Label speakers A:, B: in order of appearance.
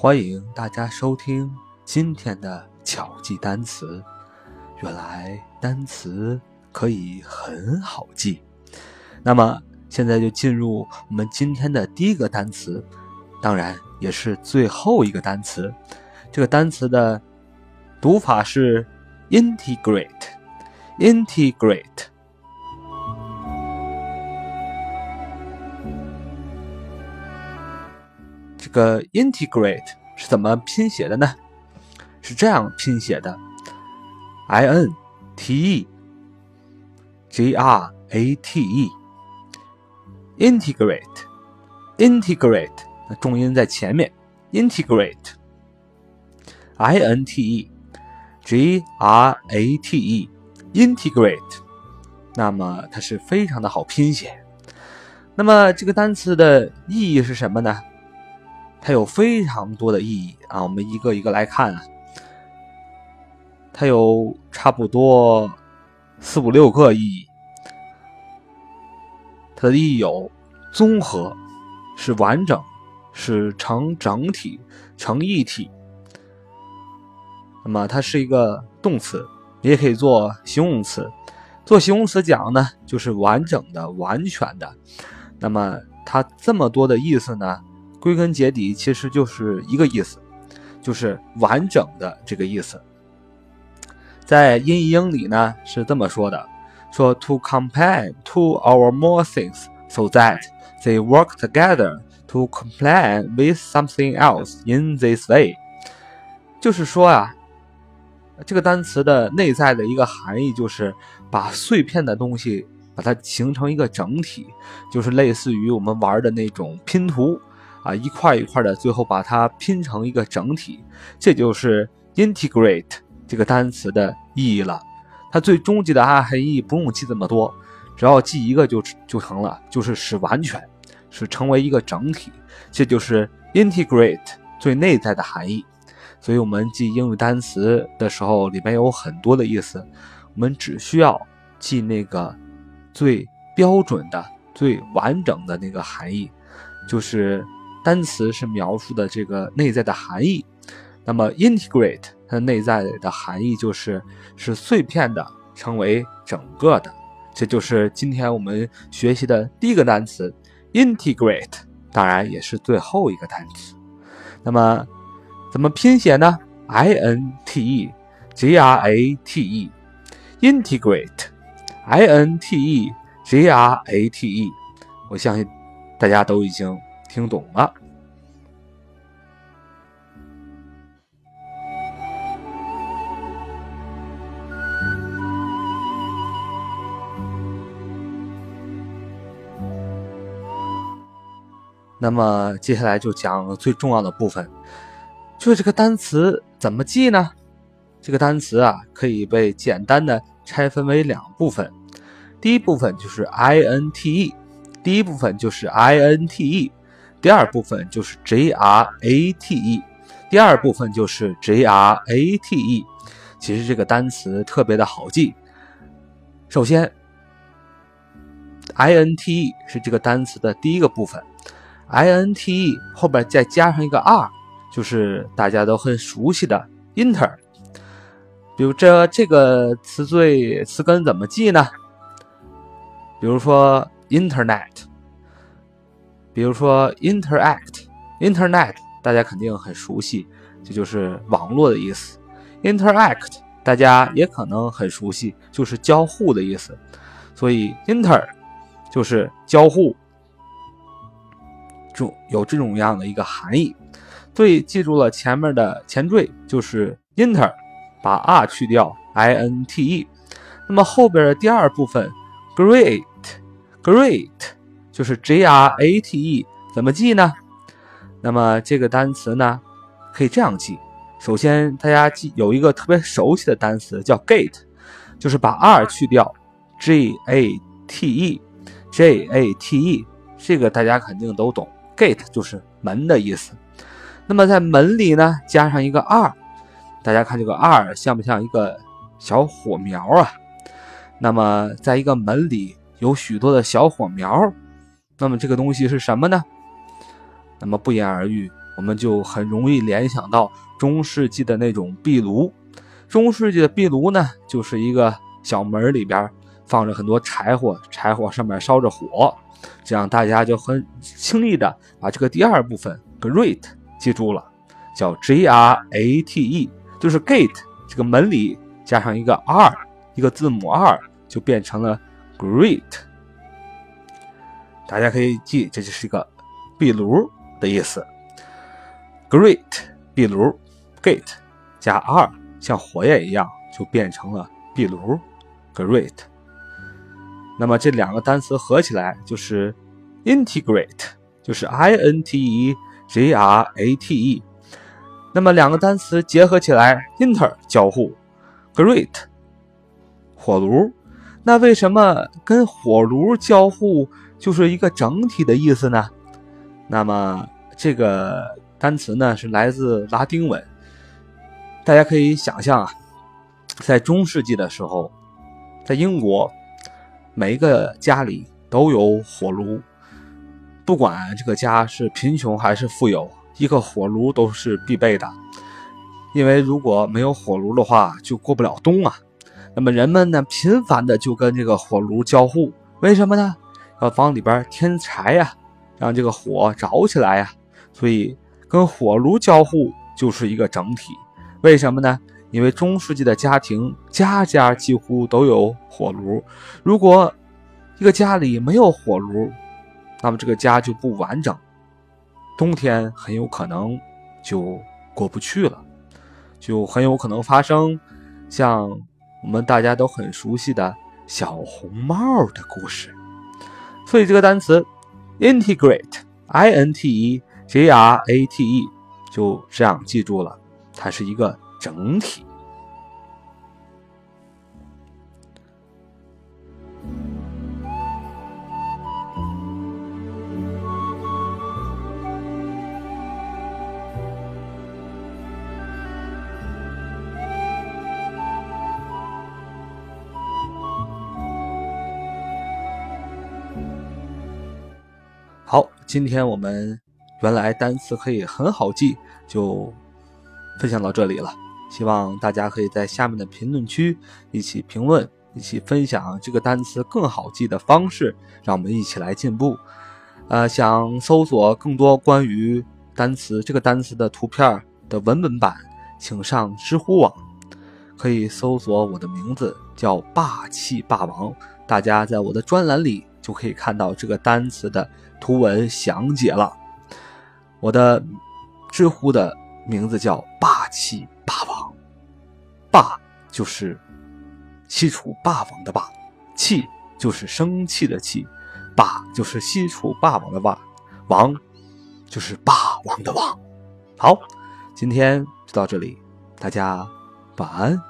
A: 欢迎大家收听今天的巧记单词。原来单词可以很好记。那么现在就进入我们今天的第一个单词，当然也是最后一个单词。这个单词的读法是 integrate，integrate。这个 integrate 是怎么拼写的呢？是这样拼写的：i n t e g r a t e，integrate，integrate，那重音在前面，integrate，i n t e g r a t e，integrate，那么它是非常的好拼写。那么这个单词的意义是什么呢？它有非常多的意义啊，我们一个一个来看啊。它有差不多四五六个意义。它的意义有综合，是完整，是成整体、成一体。那么它是一个动词，也可以做形容词。做形容词讲呢，就是完整的、完全的。那么它这么多的意思呢？归根结底，其实就是一个意思，就是完整的这个意思。在英译英里呢是这么说的：说 to combine two or more things so that they work together to comply with something else in this way。就是说啊，这个单词的内在的一个含义就是把碎片的东西把它形成一个整体，就是类似于我们玩的那种拼图。啊，一块一块的，最后把它拼成一个整体，这就是 integrate 这个单词的意义了。它最终极的含义不用记这么多，只要记一个就就成了，就是使完全，是成为一个整体，这就是 integrate 最内在的含义。所以，我们记英语单词的时候，里面有很多的意思，我们只需要记那个最标准的、最完整的那个含义，就是。单词是描述的这个内在的含义，那么 integrate 它的内在的含义就是是碎片的成为整个的，这就是今天我们学习的第一个单词 integrate，当然也是最后一个单词。那么怎么拼写呢？i n t e g r a t e，integrate，i n t e g r a t e，我相信大家都已经。听懂了。那么接下来就讲最重要的部分，就是这个单词怎么记呢？这个单词啊，可以被简单的拆分为两部分。第一部分就是 I N T E，第一部分就是 I N T E。第二部分就是 J R A T E，第二部分就是 J R A T E。其实这个单词特别的好记。首先，I N T E 是这个单词的第一个部分，I N T E 后边再加上一个 R，就是大家都很熟悉的 Inter。比如这这个词缀词根怎么记呢？比如说 Internet。比如说，interact，internet，大家肯定很熟悉，这就是网络的意思。interact，大家也可能很熟悉，就是交互的意思。所以，inter 就是交互，就有这种样的一个含义。所以记住了前面的前缀就是 inter，把 r 去掉，inte。那么后边的第二部分，great，great。就是 G R A T E 怎么记呢？那么这个单词呢，可以这样记。首先，大家记有一个特别熟悉的单词叫 gate，就是把 R 去掉，G A T E，G A T E，这个大家肯定都懂。gate 就是门的意思。那么在门里呢，加上一个 R，大家看这个 R 像不像一个小火苗啊？那么在一个门里有许多的小火苗。那么这个东西是什么呢？那么不言而喻，我们就很容易联想到中世纪的那种壁炉。中世纪的壁炉呢，就是一个小门里边放着很多柴火，柴火上面烧着火，这样大家就很轻易的把这个第二部分 great 记住了，叫 G R A T E，就是 gate 这个门里加上一个 R，一个字母 R 就变成了 great。大家可以记，这就是一个壁炉的意思。great 壁炉 gate 加 R。像火焰一样，就变成了壁炉，great。那么这两个单词合起来就是 integrate，就是 i n t e g r a t e。那么两个单词结合起来，inter 交互，great 火炉。那为什么跟火炉交互就是一个整体的意思呢？那么这个单词呢是来自拉丁文。大家可以想象啊，在中世纪的时候，在英国，每一个家里都有火炉，不管这个家是贫穷还是富有，一个火炉都是必备的。因为如果没有火炉的话，就过不了冬啊。那么人们呢，频繁的就跟这个火炉交互，为什么呢？要往里边添柴呀，让这个火着起来呀。所以跟火炉交互就是一个整体。为什么呢？因为中世纪的家庭家家几乎都有火炉，如果一个家里没有火炉，那么这个家就不完整，冬天很有可能就过不去了，就很有可能发生像我们大家都很熟悉的小红帽的故事。所以这个单词 integrate，i n t e g r a t e，就这样记住了。它是一个整体。今天我们原来单词可以很好记，就。分享到这里了，希望大家可以在下面的评论区一起评论，一起分享这个单词更好记的方式，让我们一起来进步。呃，想搜索更多关于单词这个单词的图片的文本版，请上知乎网，可以搜索我的名字叫霸气霸王，大家在我的专栏里就可以看到这个单词的图文详解了。我的知乎的。名字叫霸气霸王，霸就是西楚霸王的霸，气就是生气的气，霸就是西楚霸王的霸，王就是霸王的王。好，今天就到这里，大家晚安。